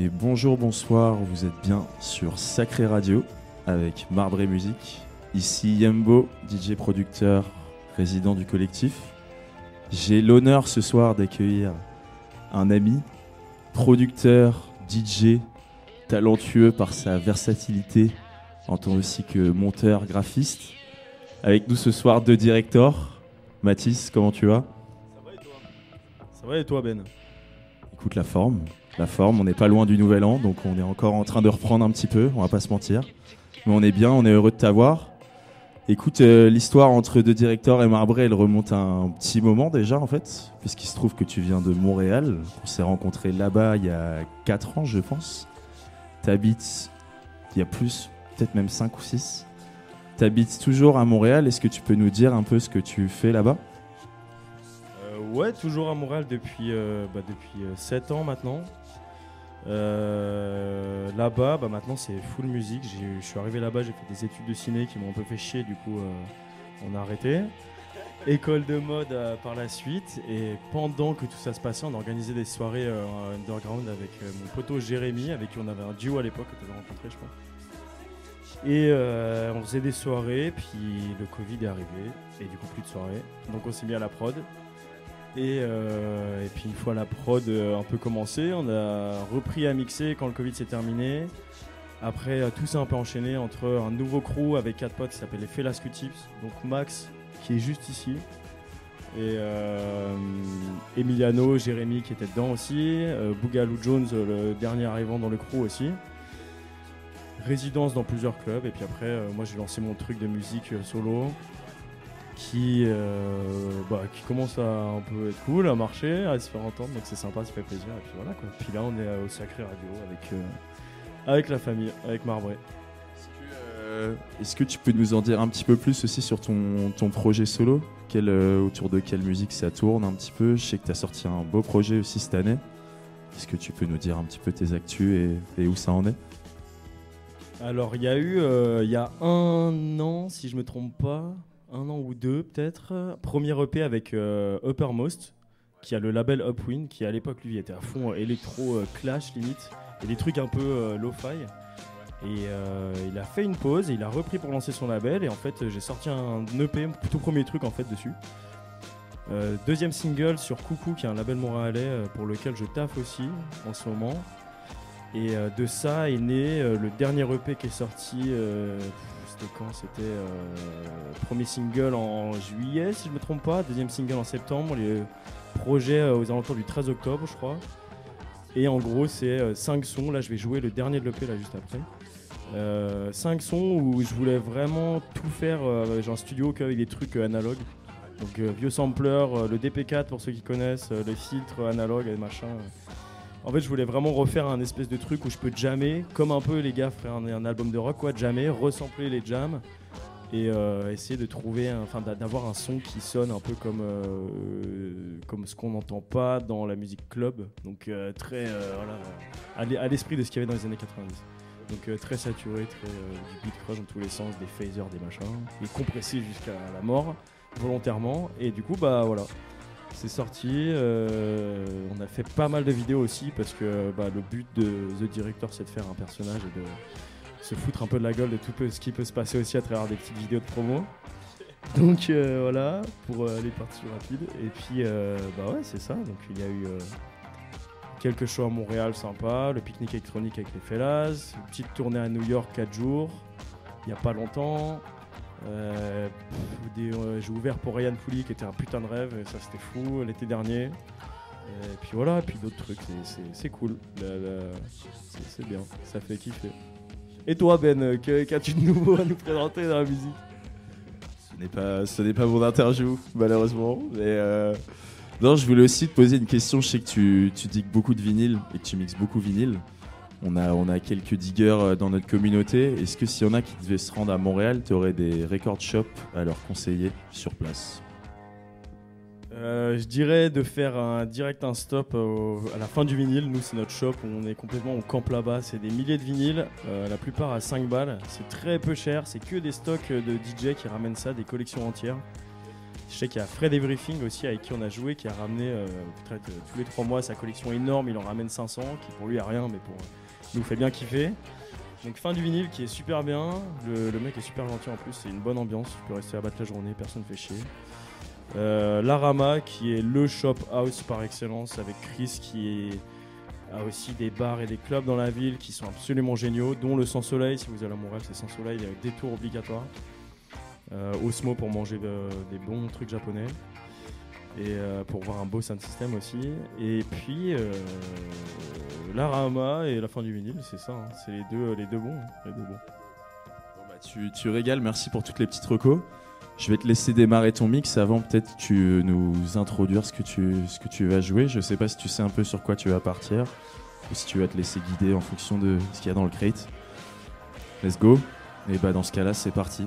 et bonjour, bonsoir, vous êtes bien sur Sacré Radio avec Marbré Musique. Ici Yembo, DJ producteur, résident du collectif. J'ai l'honneur ce soir d'accueillir un ami, producteur, DJ, talentueux par sa versatilité, en tant aussi que monteur, graphiste. Avec nous ce soir deux directeurs. Mathis, comment tu vas? Ça va et toi Ben? Écoute la forme, on n'est pas loin du nouvel an, donc on est encore en train de reprendre un petit peu, on va pas se mentir. Mais on est bien, on est heureux de t'avoir. Écoute, euh, l'histoire entre deux directeurs et Marbré, elle remonte à un petit moment déjà en fait, puisqu'il se trouve que tu viens de Montréal. On s'est rencontrés là-bas il y a 4 ans, je pense. T'habites il y a plus, peut-être même 5 ou 6. T'habites toujours à Montréal. Est-ce que tu peux nous dire un peu ce que tu fais là-bas? Euh, Ouais, toujours à Montréal depuis, euh, bah, depuis 7 ans maintenant. Euh, là-bas, bah, maintenant c'est full musique. Je suis arrivé là-bas, j'ai fait des études de ciné qui m'ont un peu fait chier, du coup euh, on a arrêté. École de mode euh, par la suite. Et pendant que tout ça se passait, on a organisé des soirées underground avec mon poteau Jérémy, avec qui on avait un duo à l'époque que tu rencontré, je crois. Et on faisait des soirées, puis le Covid est arrivé, et du coup plus de soirées. Donc on s'est mis à la prod. Et, euh, et puis une fois la prod euh, un peu commencée, on a repris à mixer quand le Covid s'est terminé. Après, euh, tout s'est un peu enchaîné entre un nouveau crew avec quatre potes qui s'appelle les Felas Q-Tips. Donc Max, qui est juste ici. Et Emiliano, Jérémy qui était dedans aussi. euh, Bougalou Jones, le dernier arrivant dans le crew aussi. Résidence dans plusieurs clubs. Et puis après, moi j'ai lancé mon truc de musique solo qui, euh, bah, qui commence à un peu être cool, à marcher, à se faire entendre, donc c'est sympa, ça fait plaisir. Et puis voilà quoi. Puis là on est euh, au Sacré Radio avec, euh, avec la famille, avec Marbré. Euh, Est-ce que tu peux nous en dire un petit peu plus aussi sur ton, ton projet solo? Quel, Autour de quelle musique ça tourne un petit peu? Je sais que tu as sorti un beau projet aussi cette année. Est-ce que tu peux nous dire un petit peu tes actus et, et où ça en est? Alors il y a eu, il y a un an, si je me trompe pas, un an ou deux peut-être, premier EP avec euh, Uppermost, qui a le label Upwind, qui à l'époque lui était à fond euh, électro euh, clash limite, et des trucs un peu lo-fi. Et il a fait une pause, il a repris pour lancer son label, et en fait j'ai sorti un EP, tout premier truc en fait dessus. Deuxième single sur Coucou, qui est un label montréalais pour lequel je taffe aussi en ce moment. Et de ça est né le dernier EP qui est sorti. C'était quand C'était euh, premier single en juillet, si je me trompe pas. Deuxième single en septembre. Les projets euh, aux alentours du 13 octobre, je crois. Et en gros, c'est 5 sons. Là, je vais jouer le dernier de l'EP là juste après. 5 sons où je voulais vraiment tout faire. euh, J'ai un studio avec des trucs euh, analogues. Donc euh, vieux sampler, euh, le DP4 pour ceux qui connaissent, euh, les filtres analogues et machin. En fait, je voulais vraiment refaire un espèce de truc où je peux jammer, comme un peu les gars feraient un, album de rock, quoi, jammer, resampler les jams et euh, essayer de trouver, enfin, d'a- d'avoir un son qui sonne un peu comme euh, comme ce qu'on n'entend pas dans la musique club, donc euh, très voilà, à l'e- à l'esprit de ce qu'il y avait dans les années 90. Donc très saturé, très du beat crush dans tous les sens, des phasers, des machins, et compressé jusqu'à la mort volontairement. Et du coup, bah voilà, c'est sorti. euh, on a fait pas mal de vidéos aussi parce que bah, le but de The Director c'est de faire un personnage et de se foutre un peu de la gueule de tout ce qui peut se passer aussi à travers des petites vidéos de promo. Donc euh, voilà, pour euh, les parties rapides. Et puis bah ouais, c'est ça. Donc il y a eu quelques shows à Montréal sympa, le pique-nique électronique avec les Fellas, une petite tournée à New York 4 jours, il y a pas longtemps. Euh, euh, J'ai ouvert pour Ryan Pouli qui était un putain de rêve, et ça c'était fou l'été dernier. Et puis voilà, et puis d'autres trucs, c'est- cool. C'est- bien, ça fait kiffer. Et toi Ben, euh, qu'as-tu de nouveau à nous présenter dans la musique? Ce n'est pas, pas mon interview, malheureusement. Mais euh, non, je voulais aussi te poser une question. Je sais que tu, tu digues beaucoup de vinyle et que tu mixes beaucoup vinyle. On a, on a quelques diggers euh, dans notre communauté. Est-ce que s'il y en a qui devaient se rendre à Montréal, tu aurais des record shops à leur conseiller sur place? Euh, je dirais de faire un direct un stop au- à la fin du vinyle. Nous, c'est notre shop. On est complètement, on campe là-bas. C'est des milliers de vinyles, euh, la plupart à 5 balles. C'est très peu cher. C'est que des stocks de DJ qui ramènent ça, des collections entières. Je sais qu'il y a Fred Everything aussi avec qui on a joué, qui a ramené tous les trois mois sa collection énorme. Il en ramène 500, qui pour lui a rien, mais pour nous fait bien kiffer. Donc fin du vinyle qui est super bien. Le, mec est super gentil en plus, c'est une bonne ambiance. Tu peux rester à battre la journée, personne ne fait chier. Euh, Larama qui est le shop house par excellence avec Chris qui a aussi des bars et des clubs dans la ville qui sont absolument géniaux, dont le Sans Soleil. Si vous allez à Montréal, c'est Sans Soleil avec des tours obligatoires. Euh, Osmo pour manger de- des bons trucs japonais. Et euh, pour voir un beau sound system aussi. Et puis euh, la Rama et la fin du vinyle, c'est ça. hein. C'est les deux, les deux bons. hein. Les deux bons. Bon, bah, tu, tu régales, merci pour toutes les petites recos. Je vais te laisser démarrer ton mix avant peut-être tu nous introduire ce que tu, ce que tu vas jouer. Je sais pas si tu sais un peu sur quoi tu vas partir ou si tu vas te laisser guider en fonction de ce qu'il y a dans le crate. Let's go. Et bah dans ce cas-là, c'est parti.